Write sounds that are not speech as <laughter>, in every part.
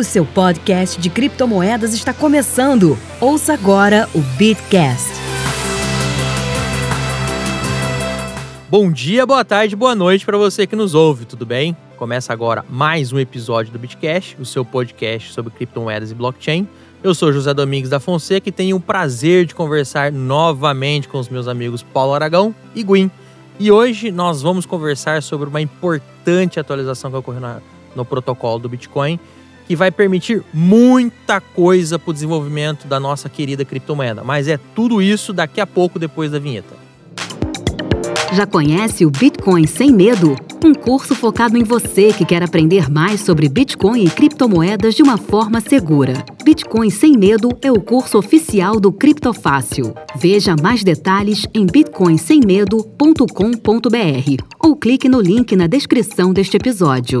O seu podcast de criptomoedas está começando. Ouça agora o Bitcast. Bom dia, boa tarde, boa noite para você que nos ouve, tudo bem? Começa agora mais um episódio do Bitcast, o seu podcast sobre criptomoedas e blockchain. Eu sou José Domingos da Fonseca e tenho o prazer de conversar novamente com os meus amigos Paulo Aragão e Guim. E hoje nós vamos conversar sobre uma importante atualização que ocorreu na, no protocolo do Bitcoin, que vai permitir muita coisa para o desenvolvimento da nossa querida criptomoeda. Mas é tudo isso daqui a pouco depois da vinheta. Já conhece o Bitcoin Sem Medo? Um curso focado em você que quer aprender mais sobre Bitcoin e criptomoedas de uma forma segura. Bitcoin Sem Medo é o curso oficial do Criptofácil. Veja mais detalhes em bitcoinsemmedo.com.br ou clique no link na descrição deste episódio.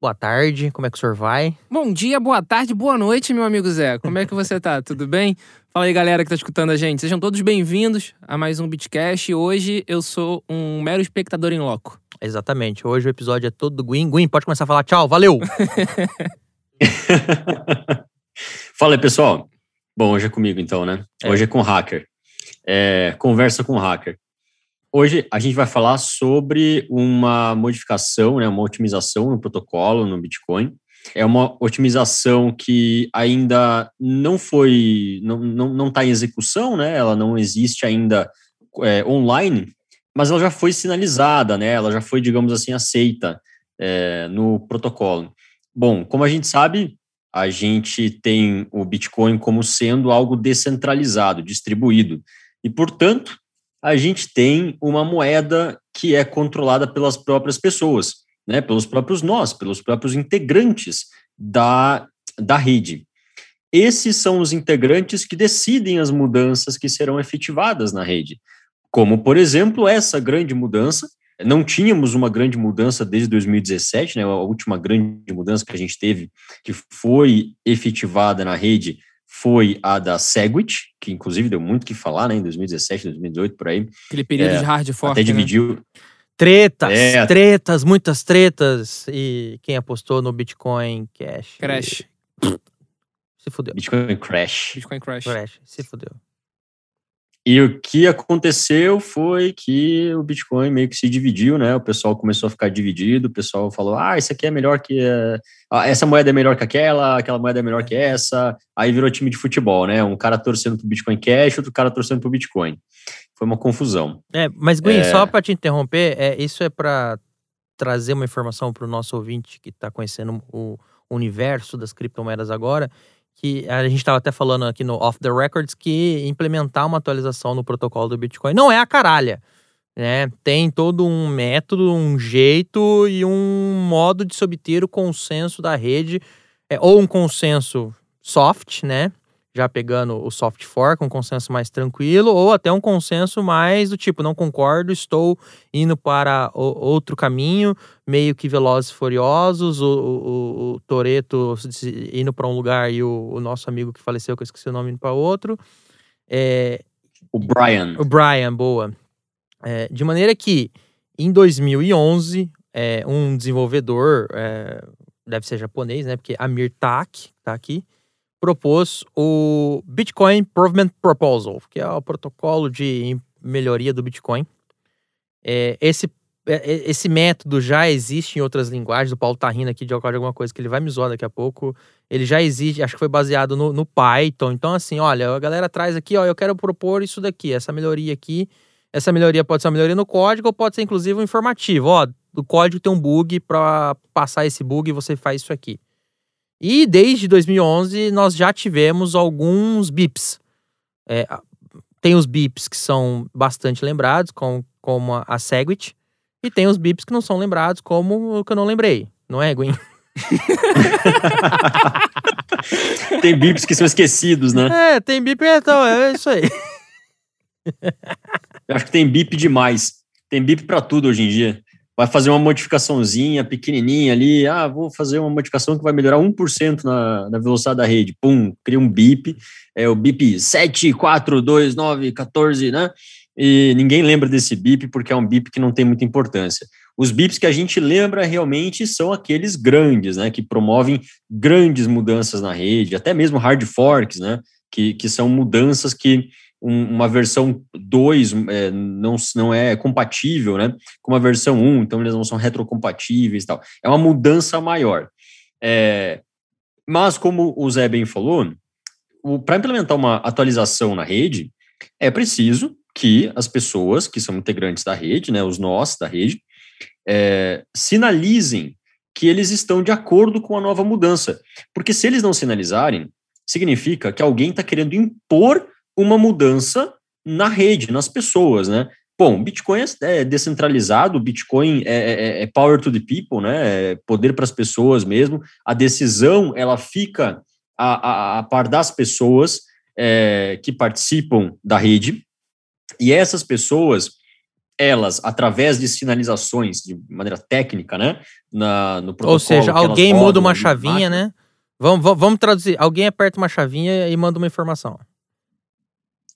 boa tarde, como é que o senhor vai? Bom dia, boa tarde, boa noite, meu amigo Zé. Como é que você tá? <laughs> Tudo bem? Fala aí, galera que tá escutando a gente. Sejam todos bem-vindos a mais um Bitcast. Hoje eu sou um mero espectador em loco. Exatamente. Hoje o episódio é todo do Guin. Guin, pode começar a falar tchau, valeu! <laughs> <laughs> Fala aí, pessoal. Bom, hoje é comigo então, né? É. Hoje é com o hacker. É, conversa com o hacker. Hoje a gente vai falar sobre uma modificação, né, uma otimização no protocolo no Bitcoin. É uma otimização que ainda não foi, não está não, não tá em execução, né? Ela não existe ainda é, online, mas ela já foi sinalizada, né? Ela já foi, digamos assim, aceita é, no protocolo. Bom, como a gente sabe, a gente tem o Bitcoin como sendo algo descentralizado, distribuído. E, portanto, a gente tem uma moeda que é controlada pelas próprias pessoas, né, pelos próprios nós, pelos próprios integrantes da, da rede. Esses são os integrantes que decidem as mudanças que serão efetivadas na rede. Como, por exemplo, essa grande mudança. Não tínhamos uma grande mudança desde 2017, né, a última grande mudança que a gente teve, que foi efetivada na rede, foi a da Segwit, que inclusive deu muito o que falar, né, em 2017, 2018, por aí. Aquele período É, de hard fork, Até né? dividiu. Tretas, É. tretas, muitas tretas. E quem apostou no Bitcoin Cash? Crash. Se fudeu. Bitcoin Crash. Bitcoin Crash. Crash, se fudeu. E o que aconteceu foi que o Bitcoin meio que se dividiu, né? O pessoal começou a ficar dividido, o pessoal falou: ah, isso aqui é melhor que. ah, essa moeda é melhor que aquela, aquela moeda é melhor que essa. Aí virou time de futebol, né? Um cara torcendo pro Bitcoin Cash, outro cara torcendo pro Bitcoin. Foi uma confusão. É, mas, Gwen, É. só pra te interromper, é, isso é pra trazer uma informação pro nosso ouvinte que tá conhecendo o universo das criptomoedas agora, que a gente tava até falando aqui no Off the Records que implementar uma atualização no protocolo do Bitcoin não é a caralha. Né? Tem todo um método, um jeito e um modo de se obter o consenso da rede, é, ou um consenso soft, né? Já pegando o soft fork, um consenso mais tranquilo, ou até um consenso mais do tipo, não concordo, estou indo para o- outro caminho, meio que velozes e furiosos, o, o, o Toreto indo para um lugar e o, o nosso amigo que faleceu, que eu esqueci o nome, indo para outro. É, O Brian. o Brian, boa. É, de maneira que, em 2011, é, um desenvolvedor, é, deve ser japonês, né? Porque Amir Tak, tá aqui, propôs o Bitcoin Improvement Proposal, que é o protocolo de melhoria do Bitcoin. É, esse, é, é, esse método já existe em outras linguagens. O Paulo tá rindo aqui de alguma coisa que ele vai me zoar daqui a pouco. Ele já existe, acho que foi baseado no, no Python. Então, assim, olha, a galera traz aqui, ó, eu quero propor isso daqui, essa melhoria aqui. Essa melhoria pode ser uma melhoria no código ou pode ser, inclusive, um informativo. Ó, o código tem um bug, para passar esse bug você faz isso aqui. E desde 2011 nós já tivemos alguns bips. É, tem os bips que são bastante lembrados, com, como a, a Segwit, E tem os bips que não são lembrados, como o que eu não lembrei. Não é, Gwen? <laughs> tem bips que são esquecidos, né? É, tem bip, então, é isso aí. Eu acho que tem bip demais. Tem bip para tudo hoje em dia. Vai fazer uma modificaçãozinha pequenininha ali. Ah, vou fazer uma modificação que vai melhorar 1% na, na velocidade da rede. Pum, cria um bip. É o bip 742914, né? E ninguém lembra desse bip porque é um bip que não tem muita importância. Os bips que a gente lembra realmente são aqueles grandes, né? Que promovem grandes mudanças na rede, até mesmo hard forks, né? Que, que são mudanças que um, uma versão 2 é, não, não é compatível né, com uma versão 1, um, então eles não são retrocompatíveis e tal. É uma mudança maior. É, mas, como o Zé bem falou, para implementar uma atualização na rede, é preciso que as pessoas que são integrantes da rede, né, os nós da rede, é, sinalizem que eles estão de acordo com a nova mudança. Porque se eles não sinalizarem, significa que alguém está querendo impor uma mudança na rede, nas pessoas, né? Bom, Bitcoin é descentralizado, Bitcoin é, é, é, é power to the people, né? É poder para as pessoas mesmo. A decisão ela fica a, a, a par das pessoas é, que participam da rede. E essas pessoas, elas, através de sinalizações de maneira técnica, né? Na, no protocolo. Ou seja, alguém muda uma chavinha, né? Vamos, vamos traduzir. Alguém aperta uma chavinha e manda uma informação.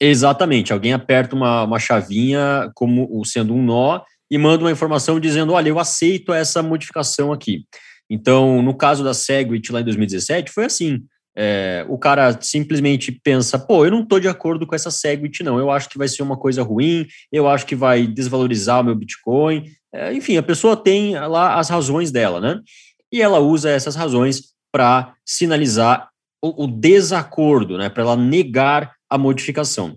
Exatamente. Alguém aperta uma, uma chavinha como sendo um nó e manda uma informação dizendo: olha, eu aceito essa modificação aqui. Então, no caso da Segwit lá em 2017, foi assim. É, o cara simplesmente pensa, pô, eu não estou de acordo com essa Segwit, não. Eu acho que vai ser uma coisa ruim, eu acho que vai desvalorizar o meu Bitcoin. É, enfim, a pessoa tem lá as razões dela, né? E ela usa essas razões para sinalizar o, o, desacordo, né? Para ela negar a modificação.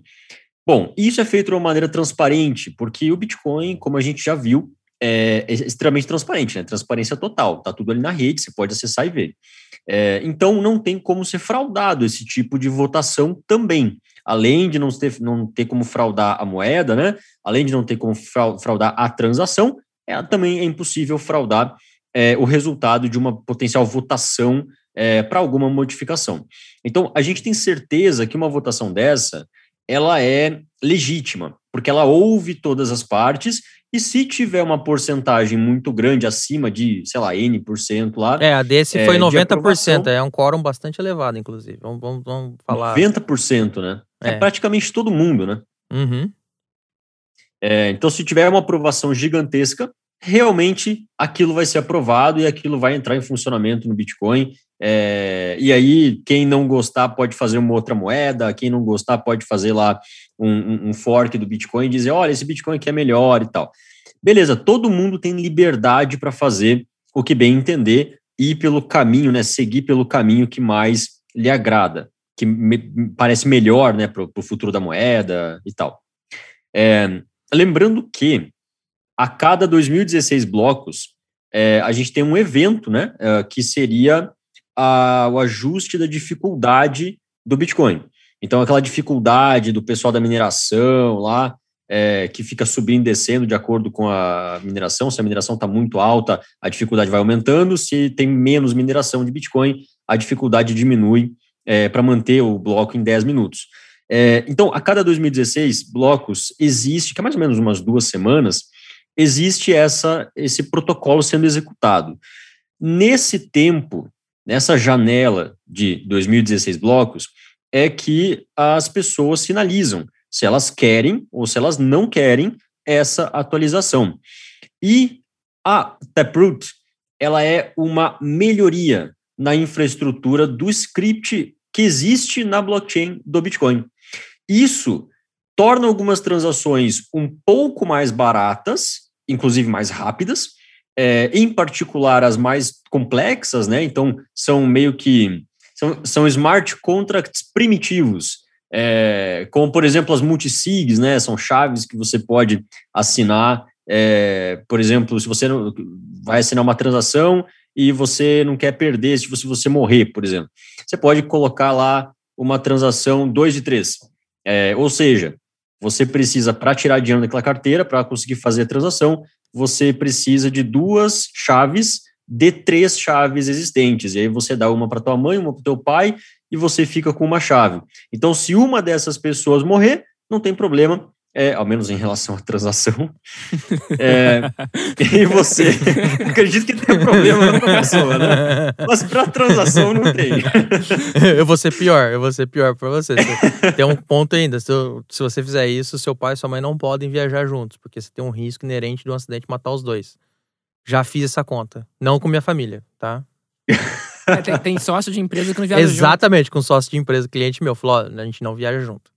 Bom, isso é feito de uma maneira transparente, porque o Bitcoin, como a gente já viu, é, extremamente transparente, né? Transparência total, tá tudo ali na rede, você pode acessar e ver. É, então, não tem como ser fraudado esse tipo de votação também. Além de não ter, não ter como fraudar a moeda, né? Além de não ter como fraudar a transação, é, também é impossível fraudar é, o resultado de uma potencial votação é, para alguma modificação. Então, a gente tem certeza que uma votação dessa ela é legítima, porque ela ouve todas as partes e se tiver uma porcentagem muito grande, acima de, sei lá, N% lá. É, a desse é, foi 90%, de é um quórum bastante elevado, inclusive. Vamos, vamos, vamos falar. 90%, né? É. é praticamente todo mundo, né? Uhum. É, então, se tiver uma aprovação gigantesca, realmente aquilo vai ser aprovado e aquilo vai entrar em funcionamento no Bitcoin. É, e aí, quem não gostar pode fazer uma outra moeda, quem não gostar pode fazer lá um, um fork do Bitcoin e dizer: olha, esse Bitcoin aqui é melhor e tal. Beleza, todo mundo tem liberdade para fazer o que bem entender e ir pelo caminho, né? Seguir pelo caminho que mais lhe agrada, que me, parece melhor né, para o futuro da moeda e tal. É, lembrando que a cada 2016 blocos, é, a gente tem um evento, né, é, que seria o ajuste da dificuldade do Bitcoin. Então, aquela dificuldade do pessoal da mineração lá, é, que fica subindo e descendo de acordo com a mineração. Se a mineração está muito alta, a dificuldade vai aumentando. Se tem menos mineração de Bitcoin, a dificuldade diminui é, para manter o bloco em 10 minutos. É, então, a cada 2016 blocos, existe, que é mais ou menos umas duas semanas, existe essa, esse protocolo sendo executado. Nesse tempo, nessa janela de 2016 blocos, é que as pessoas sinalizam se elas querem ou se elas não querem essa atualização. E a Taproot, ela é uma melhoria na infraestrutura do script que existe na blockchain do Bitcoin. Isso torna algumas transações um pouco mais baratas inclusive mais rápidas, é, em particular as mais complexas, né? Então, são meio que são, são smart contracts primitivos, é, como por exemplo as multisigs, né? São chaves que você pode assinar. É, por exemplo, se você vai assinar uma transação e você não quer perder se você, você morrer, por exemplo, você pode colocar lá uma transação 2 de 3. É, ou seja, você precisa, para tirar dinheiro daquela carteira, para conseguir fazer a transação, você precisa de duas chaves de três chaves existentes. E aí você dá uma para tua mãe, uma para teu pai e você fica com uma chave. Então, se uma dessas pessoas morrer, não tem problema, é, ao menos em relação à transação. <laughs> É, e você, <laughs> acredito que tem problema para pessoa, né? Mas para transação não tem. eu vou ser pior, eu vou ser pior para você. Tem um ponto ainda, se, se você fizer isso, seu pai e sua mãe não podem viajar juntos, porque você tem um risco inerente de um acidente matar os dois. Já fiz essa conta, não com minha família, tá? É, tem, tem, sócio de empresa que não viaja Exatamente, junto. com sócio de empresa, cliente meu, falou, ó, a gente não viaja junto.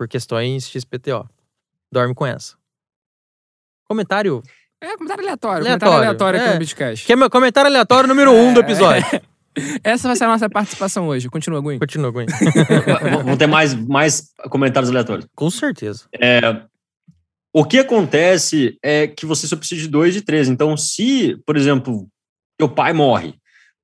Por questões XPTO. Dorme com essa. Comentário. É, comentário aleatório. aleatório. Comentário aleatório é. aqui no Bitcast. Que é meu comentário aleatório número um do é. episódio. <laughs> Essa vai ser a nossa participação hoje. Continua, Gui. Continua, Gui. <laughs> Vão ter mais, mais comentários aleatórios. Com certeza. É, o que acontece é que você só precisa de dois de três. Então, se, por exemplo, teu pai morre,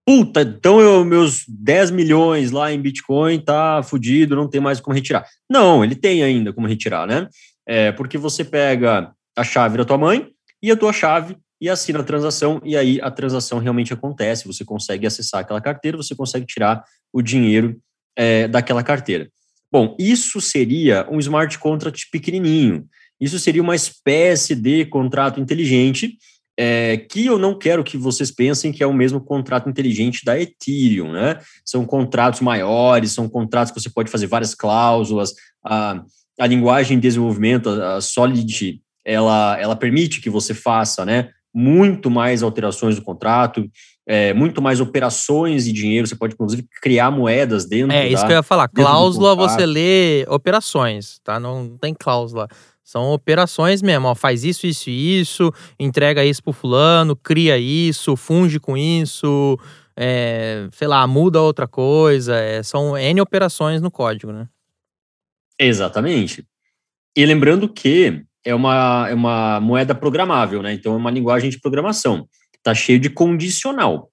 puta, então eu, meus 10 milhões lá em Bitcoin tá fudido, não tem mais como retirar. Não, ele tem ainda como retirar, né? É, porque você pega a chave da tua mãe e a tua chave e assina a transação, e aí a transação realmente acontece, você consegue acessar aquela carteira, você consegue tirar o dinheiro é, daquela carteira. Bom, isso seria um smart contract pequenininho, isso seria uma espécie de contrato inteligente, é, que eu não quero que vocês pensem que é o mesmo contrato inteligente da Ethereum, né? São contratos maiores, são contratos que você pode fazer várias cláusulas, a, a linguagem de desenvolvimento, a, a Solid, ela, ela permite que você faça, né? Muito mais alterações do contrato, é, muito mais operações de dinheiro, você pode inclusive criar moedas dentro. É, isso da, que eu ia falar. Cláusula você lê operações, tá? Não tem cláusula. São operações mesmo, ó, faz isso, isso e isso, entrega isso pro fulano, cria isso, funge com isso, é, sei lá, muda outra coisa. É, são N operações no código, né? Exatamente. E lembrando que é uma, é uma moeda programável, né? Então é uma linguagem de programação. Tá cheio de condicional.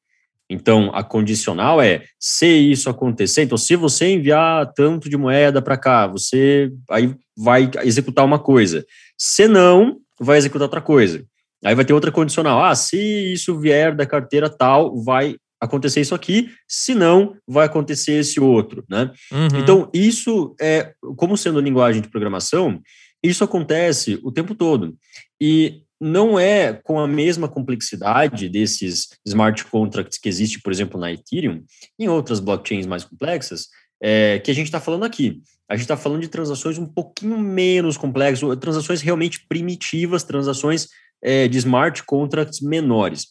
Então, a condicional é se isso acontecer, então se você enviar tanto de moeda para cá, você aí vai executar uma coisa. Se não, vai executar outra coisa. Aí vai ter outra condicional. Ah, se isso vier da carteira tal, vai acontecer isso aqui, se não, vai acontecer esse outro, né? Uhum. Então, isso é, como sendo linguagem de programação, isso acontece o tempo todo. E não é com a mesma complexidade desses smart contracts que existe, por exemplo, na Ethereum, em outras blockchains mais complexas, é, que a gente está falando aqui. A gente está falando de transações um pouquinho menos complexas, transações realmente primitivas, transações é, de smart contracts menores.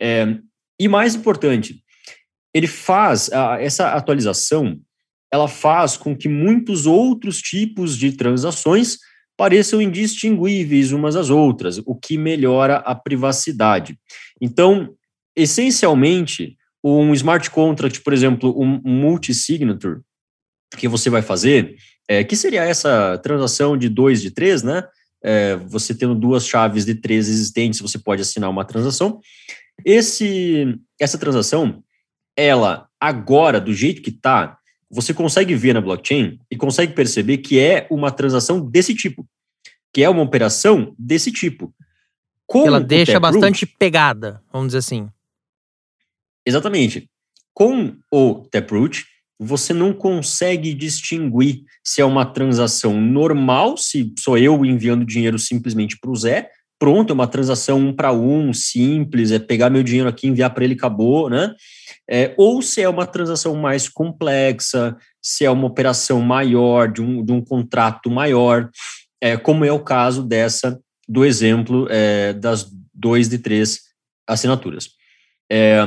É, e mais importante, ele faz a, essa atualização, ela faz com que muitos outros tipos de transações pareçam indistinguíveis umas às outras, o que melhora a privacidade. Então, essencialmente, um smart contract, por exemplo, um multi-signature, que você vai fazer, é, que seria essa transação de dois de três, né? É, você tendo duas chaves de três existentes, você pode assinar uma transação. Esse, essa transação, ela agora, do jeito que está, você consegue ver na blockchain e consegue perceber que é uma transação desse tipo, que é uma operação desse tipo. Com ela deixa bastante pegada, vamos dizer assim. Exatamente. Com o Taproot, você não consegue distinguir se é uma transação normal, se sou eu enviando dinheiro simplesmente para o Zé, pronto, é uma transação um para um, simples, é pegar meu dinheiro aqui, enviar para ele, acabou, né? É, ou se é uma transação mais complexa, se é uma operação maior, de um, de um contrato maior, é, como é o caso dessa, do exemplo é, das dois de três assinaturas. É,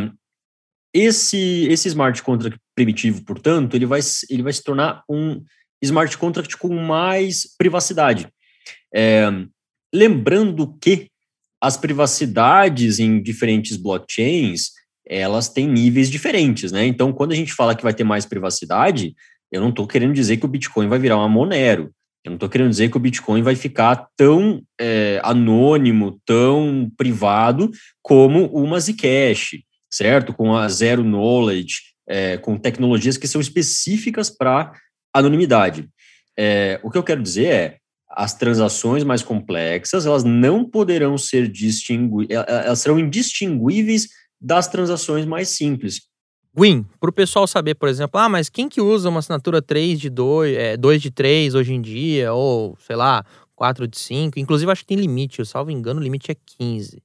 esse, esse smart contract primitivo, portanto, ele vai, ele vai se tornar um smart contract com mais privacidade. É, lembrando que as privacidades em diferentes blockchains, elas têm níveis diferentes, né? Então, quando a gente fala que vai ter mais privacidade, eu não estou querendo dizer que o Bitcoin vai virar uma Monero. Eu não estou querendo dizer que o Bitcoin vai ficar tão é, anônimo, tão privado como uma Zcash, certo? Com a Zero Knowledge, é, com tecnologias que são específicas para anonimidade. É, o que eu quero dizer é, as transações mais complexas, elas não poderão ser distinguíveis, elas serão indistinguíveis das transações mais simples. Win, para o pessoal saber, por exemplo, ah, mas quem que usa uma assinatura 3 de 2, é, 2 de 3 hoje em dia, ou sei lá, 4 de 5, inclusive acho que tem limite, eu salvo engano, o limite é 15.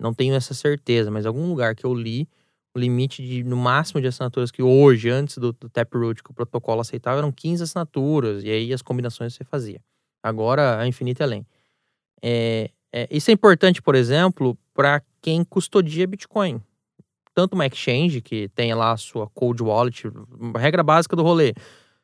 Não tenho essa certeza, mas algum lugar que eu li, o limite de, no máximo de assinaturas que hoje, antes do, do Taproot, que o protocolo aceitava, eram 15 assinaturas, e aí as combinações você fazia. Agora, a infinita é além. É, é, isso é importante, por exemplo, para quem custodia Bitcoin tanto uma exchange que tem lá a sua cold wallet, regra básica do rolê.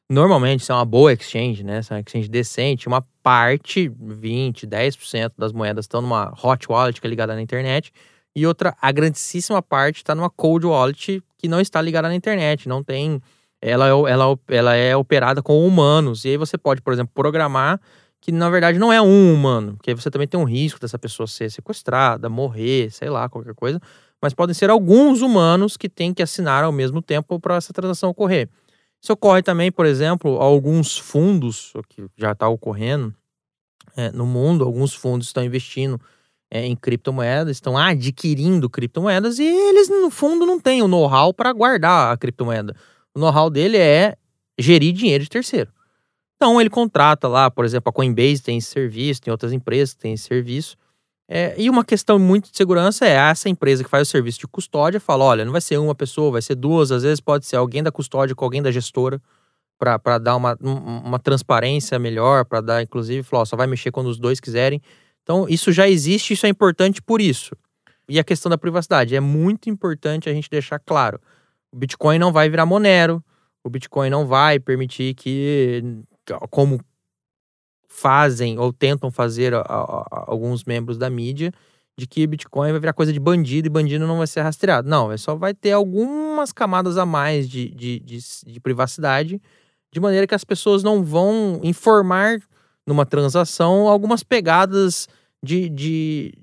Normalmente, se é uma boa exchange, né? Se é uma exchange decente, uma parte, 20, 10% das moedas estão numa hot wallet que é ligada na internet, e outra, a grandíssima parte está numa cold wallet que não está ligada na internet, não tem. Ela é, ela, ela é operada com humanos. E aí você pode, por exemplo, programar que na verdade não é um humano, porque você também tem um risco dessa pessoa ser sequestrada, morrer, sei lá, qualquer coisa mas podem ser alguns humanos que têm que assinar ao mesmo tempo para essa transação ocorrer. Isso ocorre também, por exemplo, alguns fundos, que já está ocorrendo é, no mundo, alguns fundos estão investindo é, em criptomoedas, estão adquirindo criptomoedas e eles, no fundo, não têm o know-how para guardar a criptomoeda. O know-how dele é gerir dinheiro de terceiro. Então, ele contrata lá, por exemplo, a Coinbase tem esse serviço, tem outras empresas que têm esse serviço, é, e uma questão muito de segurança é essa empresa que faz o serviço de custódia fala: olha, não vai ser uma pessoa, vai ser duas, às vezes pode ser alguém da custódia com alguém da gestora, para dar uma, uma transparência melhor, para dar, inclusive, falar: ó, só vai mexer quando os dois quiserem. Então, isso já existe, isso é importante por isso. E a questão da privacidade é muito importante a gente deixar claro: o Bitcoin não vai virar Monero, o Bitcoin não vai permitir que, como fazem ou tentam fazer a, a, alguns membros da mídia de que Bitcoin vai virar coisa de bandido e bandido não vai ser rastreado. Não, é só vai ter algumas camadas a mais de, de, de, de privacidade, de maneira que as pessoas não vão informar numa transação algumas pegadas de, de,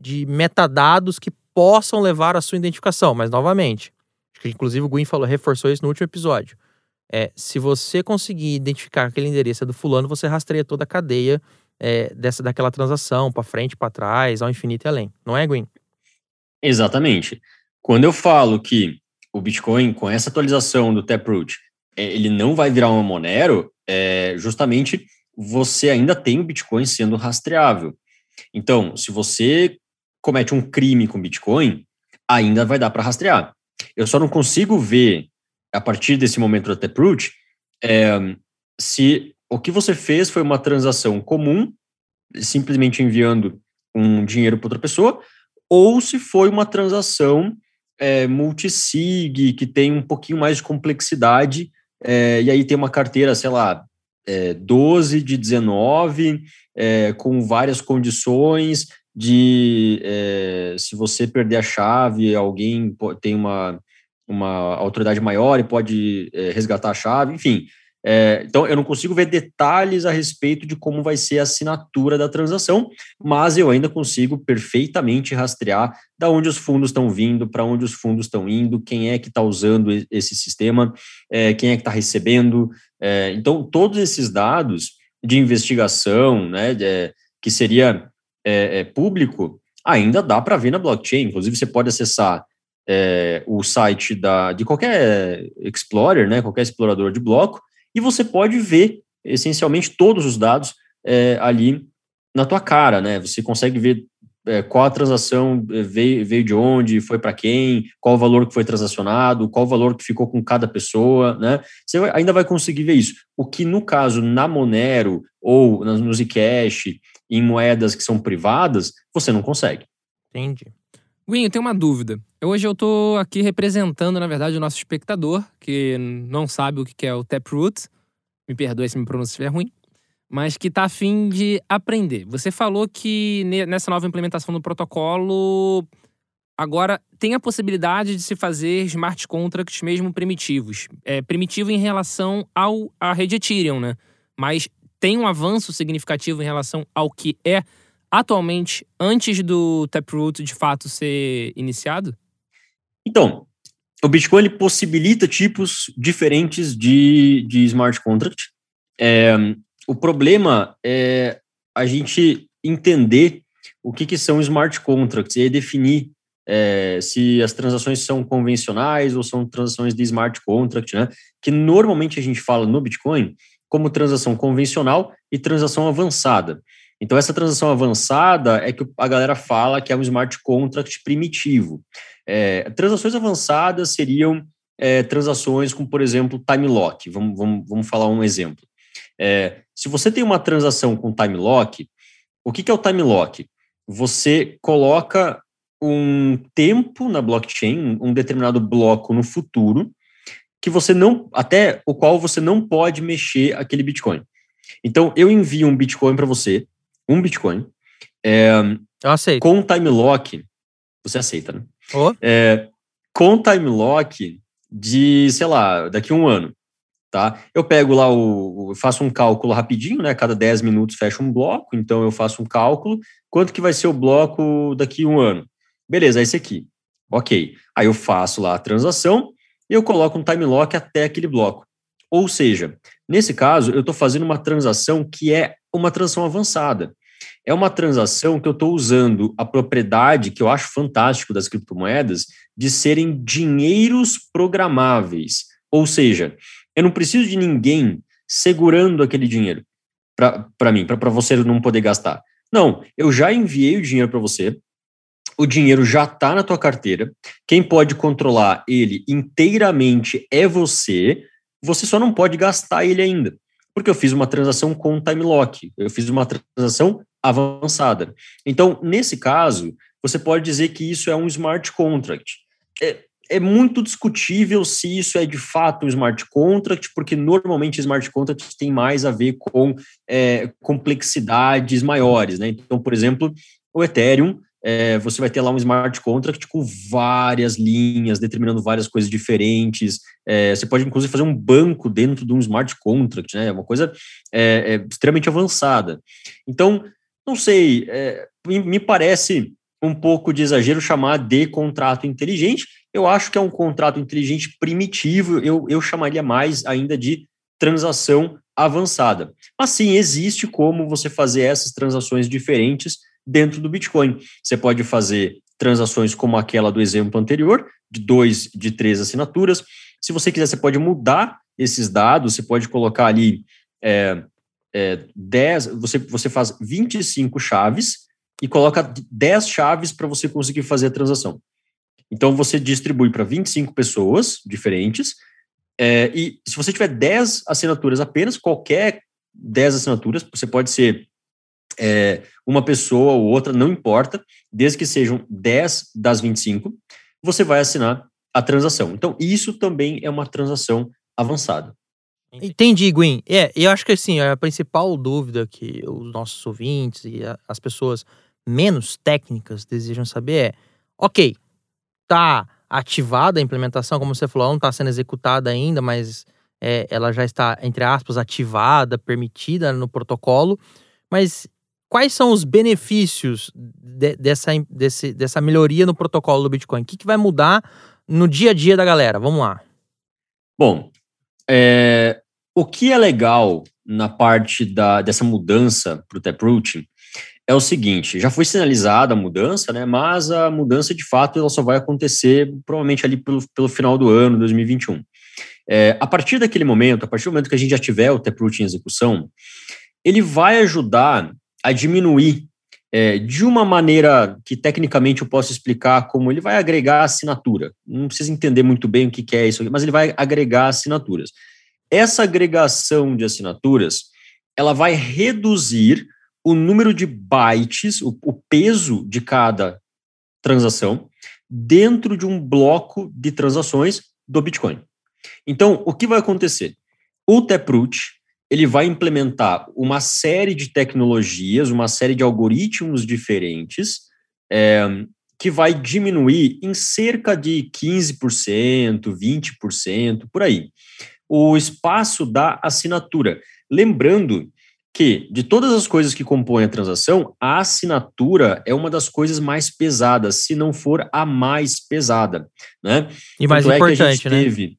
de metadados que possam levar à sua identificação. Mas, novamente, acho que inclusive o Gwyn falou, reforçou isso no último episódio. É, se você conseguir identificar aquele endereço do fulano, você rastreia toda a cadeia é, dessa daquela transação, para frente, para trás, ao infinito e além. Não é, Gwen? Exatamente. Quando eu falo que o Bitcoin, com essa atualização do Taproot, é, ele não vai virar uma Monero, é, justamente você ainda tem o Bitcoin sendo rastreável. Então, se você comete um crime com Bitcoin, ainda vai dar para rastrear. Eu só não consigo ver a partir desse momento da Taproot, é, se o que você fez foi uma transação comum, simplesmente enviando um dinheiro para outra pessoa, ou se foi uma transação é, multisig, que tem um pouquinho mais de complexidade, é, e aí tem uma carteira, sei lá, é, 12 de 19, é, com várias condições de é, se você perder a chave, alguém tem uma uma autoridade maior e pode é, resgatar a chave, enfim. É, então, eu não consigo ver detalhes a respeito de como vai ser a assinatura da transação, mas eu ainda consigo perfeitamente rastrear da onde os fundos estão vindo, para onde os fundos estão indo, quem é que está usando esse sistema, é, quem é que está recebendo. É, então, todos esses dados de investigação, né, de, que seria é, é, público, ainda dá para ver na blockchain. Inclusive, você pode acessar é, o site da, de qualquer Explorer, né, qualquer explorador de bloco, e você pode ver essencialmente todos os dados é, ali na tua cara, né? Você consegue ver é, qual a transação é, veio, veio de onde, foi para quem, qual o valor que foi transacionado, qual o valor que ficou com cada pessoa, né? Você ainda vai conseguir ver isso. O que no caso na Monero ou no Zcash, em moedas que são privadas, você não consegue. Entendi. Eu tenho uma dúvida. Hoje eu tô aqui representando, na verdade, o nosso espectador, que não sabe o que é o Taproot. Me perdoe se me pronúncia estiver ruim. Mas que tá afim de aprender. Você falou que nessa nova implementação do protocolo, agora tem a possibilidade de se fazer smart contracts mesmo primitivos. É, primitivo em relação ao, à rede Ethereum, né? Mas tem um avanço significativo em relação ao que é atualmente antes do Taproot de fato ser iniciado? Então, o Bitcoin ele possibilita tipos diferentes de, de smart contract. É, o problema é a gente entender o que, que são smart contracts e definir é, se as transações são convencionais ou são transações de smart contract, né? Que normalmente a gente fala no Bitcoin como transação convencional e transação avançada. Então, essa transação avançada é que a galera fala que é um smart contract primitivo. É, transações avançadas seriam é, transações com, por exemplo, time lock. Vamos, vamos, vamos falar um exemplo. É, se você tem uma transação com time lock, o que, que é o time lock? Você coloca um tempo na blockchain, um determinado bloco no futuro, que você não, até o qual você não pode mexer aquele Bitcoin. Então, eu envio um Bitcoin para você, um Bitcoin, é, eu aceito. com time lock, você aceita, né? Oh. É, com time lock de, sei lá, daqui a um ano, tá? Eu pego lá o, faço um cálculo rapidinho, né? Cada 10 minutos fecha um bloco, então eu faço um cálculo, quanto que vai ser o bloco daqui a um ano? Beleza, é esse aqui. Ok. Aí eu faço lá a transação e eu coloco um time lock até aquele bloco. Ou seja, nesse caso, eu estou fazendo uma transação que é uma transação avançada. É uma transação que eu estou usando a propriedade que eu acho fantástico das criptomoedas de serem dinheiros programáveis. Ou seja, eu não preciso de ninguém segurando aquele dinheiro para mim, para você não poder gastar. Não, eu já enviei o dinheiro para você, o dinheiro já está na tua carteira, quem pode controlar ele inteiramente é você, você só não pode gastar ele ainda, porque eu fiz uma transação com time lock, eu fiz uma transação avançada. Então, nesse caso, você pode dizer que isso é um smart contract. É, é muito discutível se isso é de fato um smart contract, porque normalmente smart contracts tem mais a ver com é, complexidades maiores, né? Então, por exemplo, o Ethereum é, você vai ter lá um smart contract com várias linhas, determinando várias coisas diferentes. É, você pode, inclusive, fazer um banco dentro de um smart contract, né? É uma coisa é, é extremamente avançada. Então, não sei, é, me parece um pouco de exagero chamar de contrato inteligente. Eu acho que é um contrato inteligente primitivo, eu, eu chamaria mais ainda de transação avançada. Mas sim, existe como você fazer essas transações diferentes dentro do Bitcoin. Você pode fazer transações como aquela do exemplo anterior, de dois, de três assinaturas. Se você quiser, você pode mudar esses dados, você pode colocar ali é, é, 10, você, você faz 25 chaves e coloca 10 chaves para você conseguir fazer a transação. Então, você distribui para 25 pessoas diferentes, é, e se você tiver 10 assinaturas apenas, qualquer 10 assinaturas, você pode ser é, uma pessoa ou outra, não importa, desde que sejam 10 das 25, você vai assinar a transação. Então, isso também é uma transação avançada. Entendi, Gwen. É, eu acho que assim, a principal dúvida que os nossos ouvintes e a, as pessoas menos técnicas desejam saber é: ok, tá ativada a implementação, como você falou, não está sendo executada ainda, mas é, ela já está, entre aspas, ativada, permitida no protocolo. Mas quais são os benefícios de, dessa, desse, dessa melhoria no protocolo do Bitcoin? O que, que vai mudar no dia a dia da galera? Vamos lá. Bom, é, o que é legal na parte da, dessa mudança para o Taproot é o seguinte: já foi sinalizada a mudança, né? Mas a mudança de fato ela só vai acontecer provavelmente ali pelo, pelo final do ano, 2021. É, a partir daquele momento, a partir do momento que a gente já tiver o Taproot em execução, ele vai ajudar a diminuir é, de uma maneira que tecnicamente eu posso explicar como ele vai agregar assinatura. Não precisa entender muito bem o que, é isso, mas ele vai agregar assinaturas. Essa agregação de assinaturas, ela vai reduzir o número de bytes, o, o peso de cada transação dentro de um bloco de transações do Bitcoin. Então, o que vai acontecer? O Taproot, ele vai implementar uma série de tecnologias, uma série de algoritmos diferentes, é, que vai diminuir em cerca de 15%, 20%, por aí, o espaço da assinatura. Lembrando que, de todas as coisas que compõem a transação, a assinatura é uma das coisas mais pesadas, se não for a mais pesada. Né? E mais Tanto importante, é que a gente né?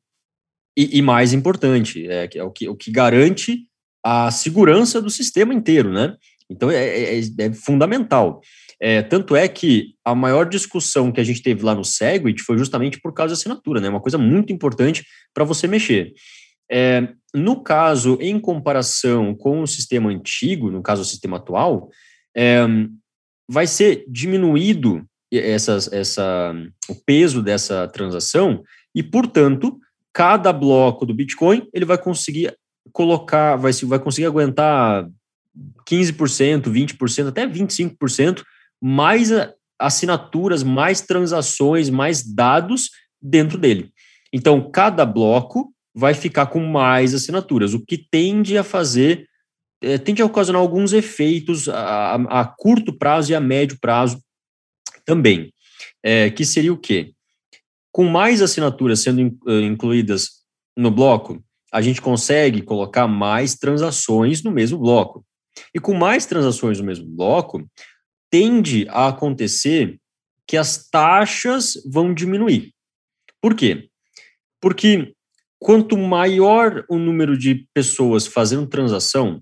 E, e mais importante, é, é o, que, o que garante a segurança do sistema inteiro, né? Então é, é, é fundamental. É, tanto é que a maior discussão que a gente teve lá no Segwit foi justamente por causa da assinatura, né? Uma coisa muito importante para você mexer. É, no caso, em comparação com o sistema antigo, no caso o sistema atual, é, vai ser diminuído essas, essa, o peso dessa transação e, portanto, cada bloco do Bitcoin ele vai conseguir colocar, vai, vai conseguir aguentar 15%, 20%, até 25% mais assinaturas, mais transações, mais dados dentro dele. Então, cada bloco vai ficar com mais assinaturas, o que tende a fazer, é, tende a ocasionar alguns efeitos a, a, curto prazo e a médio prazo também. É, que seria o quê? Com mais assinaturas sendo eh, incluídas no bloco, a gente consegue colocar mais transações no mesmo bloco. E com mais transações no mesmo bloco, tende a acontecer que as taxas vão diminuir. Por quê? Porque quanto maior o número de pessoas fazendo transação,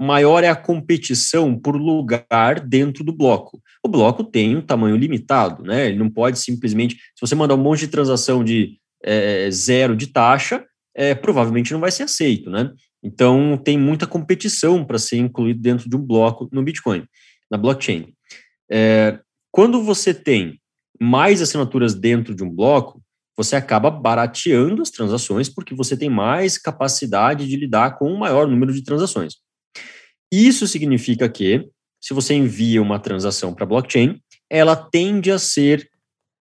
maior é a competição por lugar dentro do bloco. O bloco tem um tamanho limitado, né? Ele não pode simplesmente. Se você mandar um monte de transação de é, zero de taxa, é, provavelmente não vai ser aceito, né? Então tem muita competição para ser incluído dentro de um bloco no Bitcoin na blockchain. É, quando você tem mais assinaturas dentro de um bloco, você acaba barateando as transações porque você tem mais capacidade de lidar com um maior número de transações. Isso significa que, se você envia uma transação para blockchain, ela tende a ser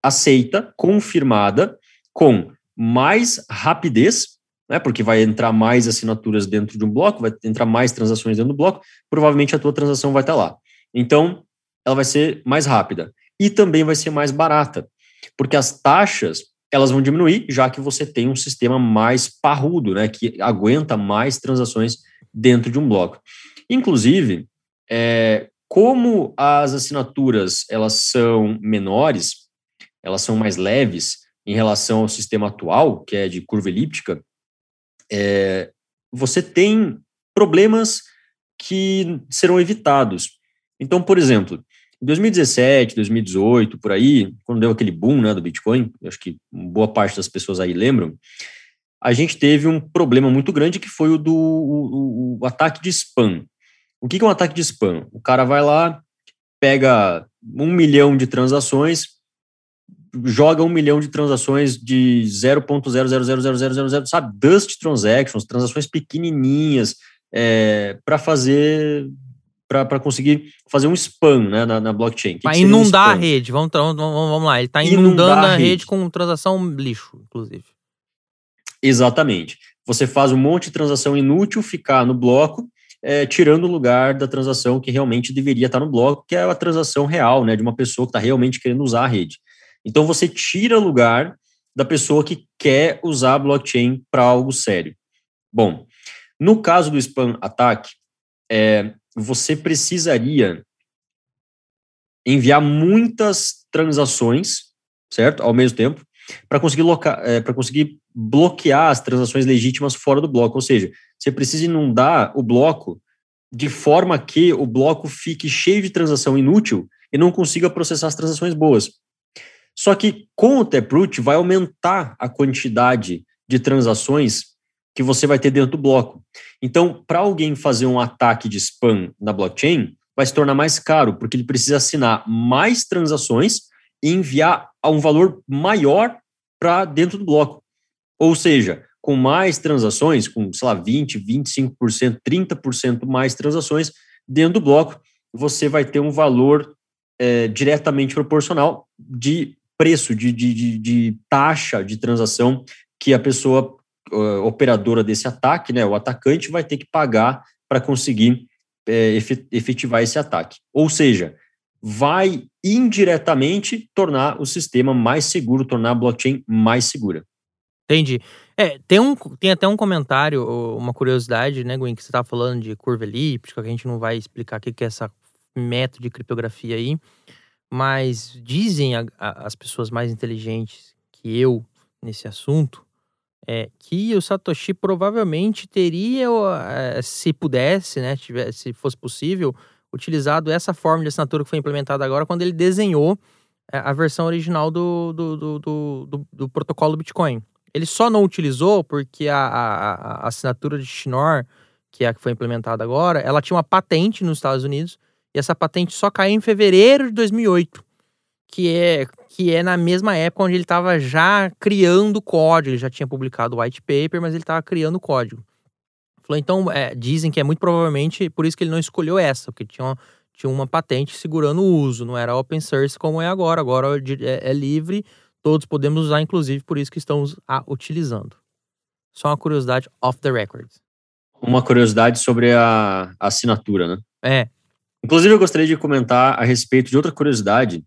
aceita, confirmada, com mais rapidez, né, porque vai entrar mais assinaturas dentro de um bloco, vai entrar mais transações dentro do bloco, provavelmente a tua transação vai estar lá. Então, ela vai ser mais rápida e também vai ser mais barata, porque as taxas elas vão diminuir, já que você tem um sistema mais parrudo, né, que aguenta mais transações dentro de um bloco. Inclusive, é, como as assinaturas elas são menores, elas são mais leves em relação ao sistema atual, que é de curva elíptica, é, você tem problemas que serão evitados. Então, por exemplo, em 2017, 2018, por aí, quando deu aquele boom né, do Bitcoin, acho que boa parte das pessoas aí lembram, a gente teve um problema muito grande que foi o do o, o ataque de spam. O que, é um ataque de spam? O cara vai lá, pega um milhão de transações, joga um milhão de transações de 0.000000, sabe? Dust transactions, transações pequenininhas, é, para fazer para conseguir fazer um spam né, na, na blockchain. Para inundar um a rede. Vamos, vamos, vamos lá. Ele está inundando a, rede. rede com transação lixo, inclusive. Exatamente. Você faz um monte de transação inútil ficar no bloco, é, tirando o lugar da transação que realmente deveria estar no bloco, que é a transação real, né, de uma pessoa que está realmente querendo usar a rede. Então você tira lugar da pessoa que quer usar a blockchain para algo sério. Bom, no caso do spam ataque, é, você precisaria enviar muitas transações, certo? Ao mesmo tempo, para conseguir, é, conseguir bloquear as transações legítimas fora do bloco. Ou seja, você precisa inundar o bloco de forma que o bloco fique cheio de transação inútil e não consiga processar as transações boas. Só que com o Taproot vai aumentar a quantidade de transações que você vai ter dentro do bloco. Então, para alguém fazer um ataque de spam na blockchain, vai se tornar mais caro, porque ele precisa assinar mais transações e enviar a um valor maior para dentro do bloco. Ou seja, com mais transações, com, sei lá, 20%, 25%, 30% mais transações dentro do bloco, você vai ter um valor é, diretamente proporcional de preço, de, de, de, de taxa de transação que a pessoa uh, operadora desse ataque, né, o atacante, vai ter que pagar para conseguir é, efetivar esse ataque. Ou seja, vai indiretamente tornar o sistema mais seguro, tornar a blockchain mais segura. Entendi. É, tem, um, tem até um comentário, uma curiosidade, né, Gwen, que você estava falando de curva elíptica, que a gente não vai explicar o que é essa método de criptografia aí, mas dizem a, a, as pessoas mais inteligentes que eu nesse assunto é, que o Satoshi provavelmente teria, é, se pudesse, né, tivesse, se fosse possível, utilizado essa forma de assinatura que foi implementada agora quando ele desenhou é, a versão original do, do, do, do, protocolo Bitcoin. Ele só não utilizou porque a, assinatura de Schnorr, que é a que foi implementada agora, ela tinha uma patente nos Estados Unidos e essa patente só caiu em fevereiro de 2008, que é, que é na mesma época onde ele estava já criando código. Ele já tinha publicado o white paper, mas ele estava criando código. Falou, então, é, dizem que é muito provavelmente por isso que ele não escolheu essa, porque tinha uma, tinha uma patente segurando o uso, não era open source como é agora. Agora é, é livre, todos podemos usar, inclusive por isso que estamos a, utilizando. Só uma curiosidade off the record. Uma curiosidade sobre a, a assinatura, né? É. Inclusive, eu gostaria de comentar a respeito de outra curiosidade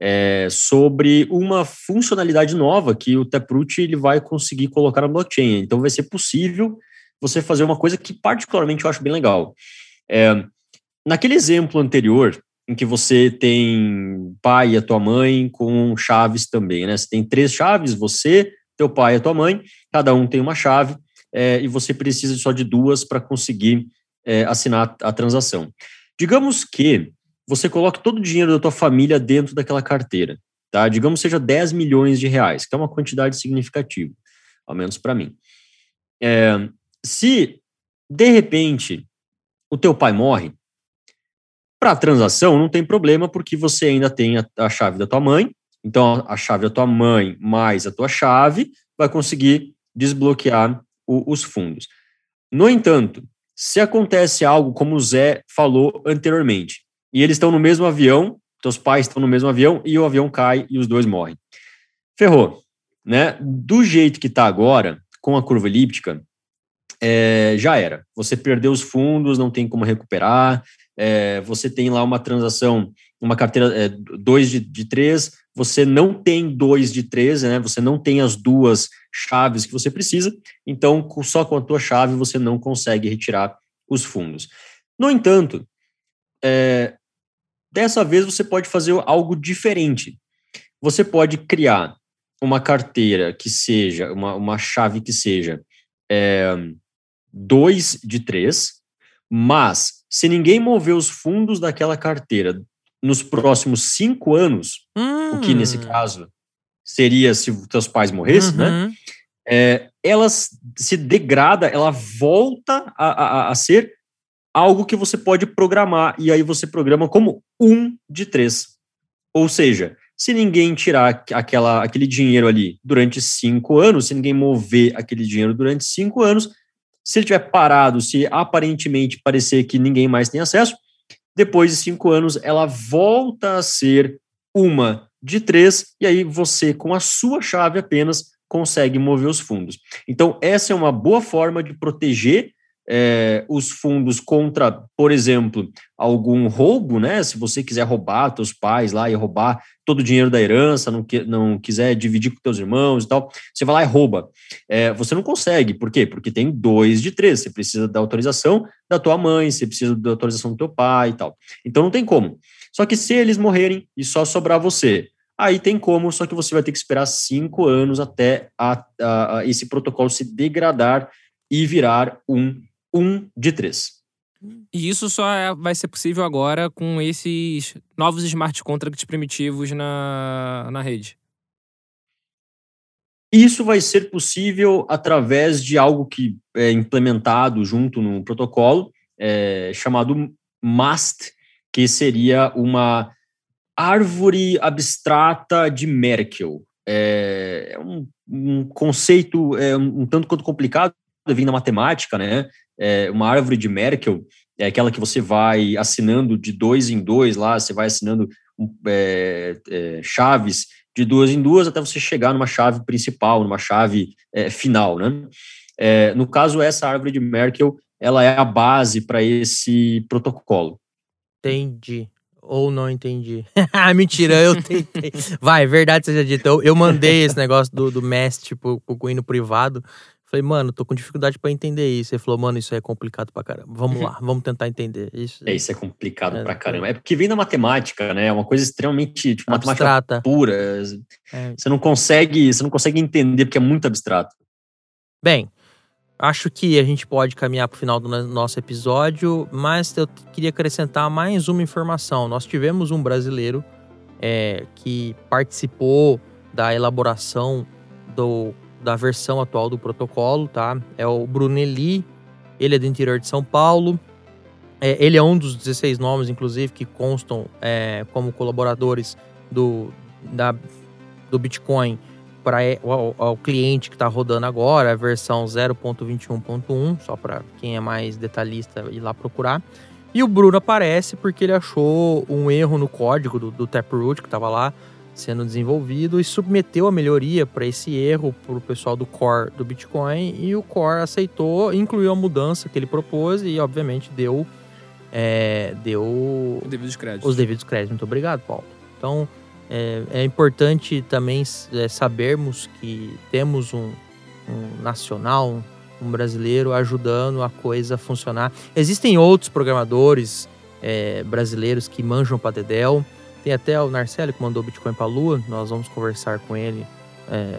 é, sobre uma funcionalidade nova que o Taproot ele vai conseguir colocar na blockchain. Então, vai ser possível você fazer uma coisa que, particularmente, eu acho bem legal. É, Naquele exemplo anterior, em que você tem pai e a tua mãe com chaves também, né? Você tem três chaves, você, teu pai e a tua mãe, cada um tem uma chave, é, e você precisa só de duas para conseguir é, assinar a transação. Digamos que você coloque todo o dinheiro da tua família dentro daquela carteira, tá? Digamos seja 10 milhões de reais, que é uma quantidade significativa, ao menos para mim. É, se, de repente, o teu pai morre, para a transação, não tem problema, porque você ainda tem a, a, chave da tua mãe. Então, a chave da tua mãe mais a tua chave vai conseguir desbloquear o, os fundos. No entanto, se acontece algo como o Zé falou anteriormente, e eles estão no mesmo avião, teus pais estão no mesmo avião, e o avião cai e os dois morrem. Ferrou. Né? Do jeito que está agora, com a curva elíptica, é, já era. Você perdeu os fundos, não tem como recuperar, é, você tem lá uma transação, uma carteira 2 é, de, de três, você não tem dois de três, né? Você não tem as duas chaves que você precisa, então só com a tua chave você não consegue retirar os fundos. No entanto, é, dessa vez você pode fazer algo diferente. Você pode criar uma carteira que seja, uma, uma chave que seja é, dois de três, mas se ninguém mover os fundos daquela carteira nos próximos cinco anos, hum. o que nesse hum. caso seria se os teus pais morressem, né? uhum. né? É, ela se degrada, ela volta a, a, a, ser algo que você pode programar, e aí você programa como um de três. Ou seja, se ninguém tirar aquela, aquele dinheiro ali durante cinco anos, se ninguém mover aquele dinheiro durante cinco anos, se ele tiver parado, se aparentemente parecer que ninguém mais tem acesso, depois de cinco anos ela volta a ser uma de três, e aí você, com a sua chave apenas, consegue mover os fundos. Então, essa é uma boa forma de proteger é, os fundos contra, por exemplo, algum roubo, né? Se você quiser roubar teus pais lá e roubar todo o dinheiro da herança, não, que, não quiser dividir com teus irmãos e tal, você vai lá e rouba. É, você não consegue, por quê? Porque tem dois de três, você precisa da autorização da tua mãe, você precisa da autorização do teu pai e tal. Então não tem como. Só que se eles morrerem e só sobrar você, aí tem como, só que você vai ter que esperar cinco anos até a, a, a esse protocolo se degradar e virar um um de três. E isso só é, vai ser possível agora com esses novos smart contracts primitivos na, na rede. Isso vai ser possível através de algo que é implementado junto no protocolo, é, chamado MAST, que seria uma árvore abstrata de Merkel. É, é um, um conceito é, um, um tanto quanto complicado, vindo da matemática, né? é, uma árvore de Merkel, é aquela que você vai assinando de dois em dois lá, você vai assinando é, é, chaves de duas em duas até você chegar numa chave principal, numa chave é, final, né? É, no caso, essa árvore de Merkel, ela é a base para esse protocolo. Entendi. Ou não entendi. <laughs> Mentira, eu tentei. Vai, verdade seja dita. Eu, eu mandei esse negócio do, do mestre pro, pro Cunho privado. Falei, mano, tô com dificuldade para entender isso. Ele falou, mano, isso é complicado pra caramba. Vamos lá, vamos tentar entender. Isso, é, isso é complicado é, pra caramba. É porque vem da matemática, né? É uma coisa extremamente tipo, matemática pura. É. Você não consegue, você não consegue entender porque é muito abstrato. Bem, Acho que a gente pode caminhar para o final do nosso episódio, mas eu queria acrescentar mais uma informação. Nós tivemos um brasileiro é, que participou da elaboração do, da versão atual do protocolo, tá? É o Brunelli, ele é do interior de São Paulo. É, ele é um dos 16 nomes, inclusive, que constam é, como colaboradores do, da, do Bitcoin para o cliente que está rodando agora, a versão 0.21.1, só para quem é mais detalhista ir lá procurar. E o Bruno aparece porque ele achou um erro no código do, do Taproot que estava lá sendo desenvolvido e submeteu a melhoria para esse erro para o pessoal do core do Bitcoin e o core aceitou, incluiu a mudança que ele propôs e obviamente deu é, deu devidos os devidos créditos. Muito obrigado, Paulo. Então é, é importante também é, sabermos que temos um, um nacional, um brasileiro ajudando a coisa a funcionar. Existem outros programadores é, brasileiros que manjam para Dedel. Tem até o Narcélio que mandou Bitcoin para a Lua. Nós vamos conversar com ele é,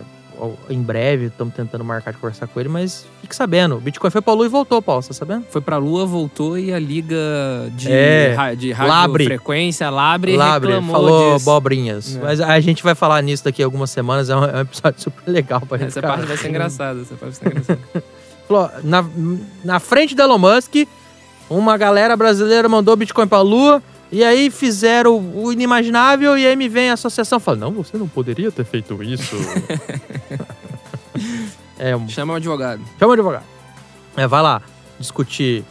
em breve. Estamos tentando marcar de conversar com ele, mas fique sabendo. O Bitcoin foi para a Lua e voltou, Paulo, você tá sabendo? Foi para a Lua, voltou e a liga de, é, ra de radiofrequência, Labre, Labre reclamou falou disso. abobrinhas. É. Mas a gente vai falar nisso daqui a algumas semanas. É um, é um episódio <laughs> super legal para gente Essa parte vai ser engraçada. Essa parte vai ser engraçada. <laughs> Na, na frente da Elon Musk, uma galera brasileira mandou Bitcoin pra Lua, e aí fizeram o inimaginável, e aí me vem a associação e fala, não, você não poderia ter feito isso. <laughs> é, um- Chama o advogado. chama o advogado. É, vai lá, discutir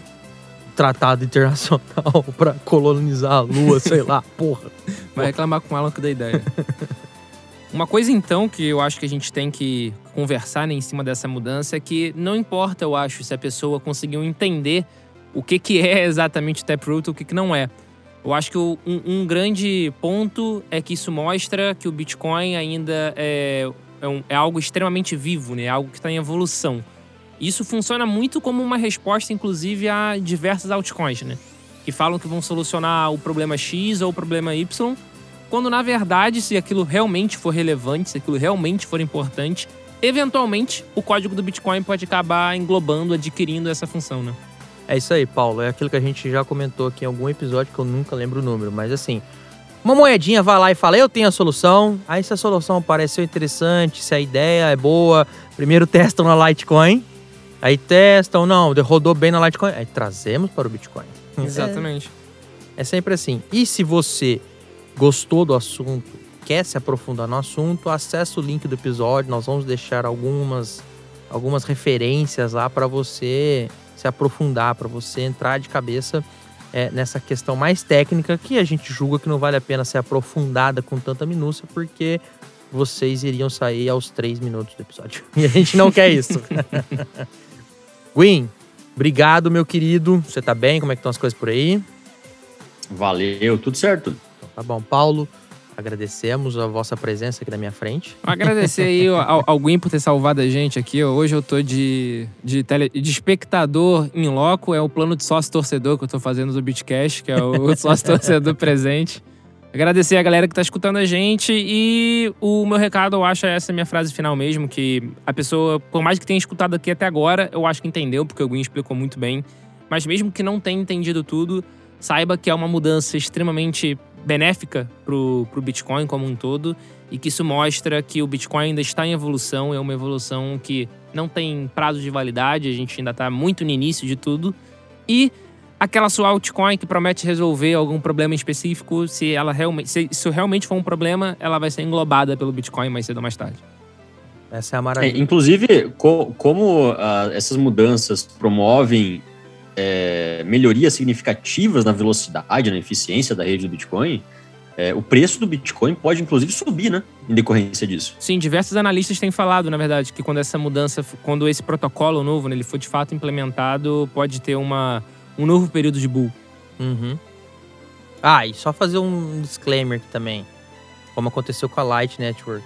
tratado internacional <laughs> pra colonizar a Lua, sei lá, <laughs> porra. Vai reclamar com ela que dá ideia. Uma coisa, então, que eu acho que a gente tem que conversar né, em cima dessa mudança é que não importa, eu acho, se a pessoa conseguiu entender o que, que é exatamente Taproot e o que, que não é. Eu acho que um, um grande ponto é que isso mostra que o Bitcoin ainda é, é, um- é algo extremamente vivo, né? É algo que está em evolução. Isso funciona muito como uma resposta, inclusive, a diversas altcoins, né? Que falam que vão solucionar o problema X ou o problema Y, quando na verdade, se aquilo realmente for relevante, se aquilo realmente for importante, eventualmente o código do Bitcoin pode acabar englobando, adquirindo essa função, né? É isso aí, Paulo. É aquilo que a gente já comentou aqui em algum episódio que eu nunca lembro o número, mas assim, uma moedinha vai lá e fala: Eu tenho a solução. Aí, se a solução pareceu interessante, se a ideia é boa, primeiro testam na Litecoin, aí testam, não, rodou bem na Litecoin, aí trazemos para o Bitcoin. <laughs> Exatamente. É, é sempre assim. E se você gostou do assunto, quer se aprofundar no assunto, acessa o link do episódio. Nós vamos deixar algumas, algumas referências lá para você se aprofundar, para você entrar de cabeça é, nessa questão mais técnica que a gente julga que não vale a pena ser aprofundada com tanta minúcia, porque vocês iriam sair aos três minutos do episódio. <laughs> E a gente não quer isso. <laughs> Win, obrigado, meu querido. Você tá bem? Como é que estão as coisas por aí? Valeu, tudo certo. Tá bom, Paulo. Agradecemos a vossa presença aqui na minha frente. Agradecer aí <laughs> ao, Gwen por ter salvado a gente aqui. Hoje eu tô de, de, tele, de espectador em loco. É o plano de sócio torcedor que eu tô fazendo do Bitcast, que é o <laughs> sócio torcedor presente. Agradecer a galera que tá escutando a gente. E o meu recado, eu acho, é essa minha frase final mesmo: que a pessoa, por mais que tenha escutado aqui até agora, eu acho que entendeu, porque o Gwen explicou muito bem. Mas mesmo que não tenha entendido tudo, saiba que é uma mudança extremamente benéfica pro, pro Bitcoin como um todo e que isso mostra que o Bitcoin ainda está em evolução, é uma evolução que não tem prazo de validade, a gente ainda está muito no início de tudo. E aquela sua altcoin que promete resolver algum problema específico, se ela realmente, se isso realmente for um problema, ela vai ser englobada pelo Bitcoin mais cedo ou mais tarde. Essa é a É, maravilha. inclusive, co- como ah, essas mudanças promovem é, melhorias significativas na velocidade, na eficiência da rede do Bitcoin, é, o preço do Bitcoin pode, inclusive, subir, né? Em decorrência disso. Sim, diversos analistas têm falado, na verdade, que quando essa mudança, quando esse protocolo novo, né, ele for de fato implementado, pode ter uma, um novo período de bull. Uhum. Ah, e só fazer um disclaimer aqui também. Como aconteceu com a Light Network.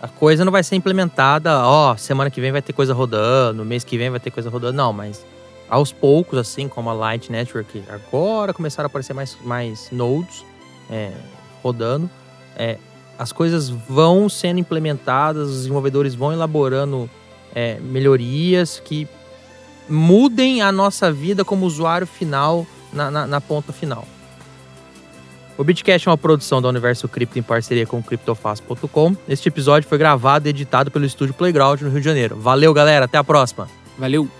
A coisa não vai ser implementada, ó, semana que vem vai ter coisa rodando, mês que vem vai ter coisa rodando. Não, mas aos poucos, assim como a Light Network, agora começaram a aparecer mais, mais nodes é, rodando. É, as coisas vão sendo implementadas, os desenvolvedores vão elaborando é, melhorias que mudem a nossa vida como usuário final na, na, na ponta final. O Bitcast é uma produção da Universo Cripto em parceria com o criptofácil.com. Este episódio foi gravado e editado pelo estúdio Playground no Rio de Janeiro. Valeu, galera. Até a próxima. Valeu!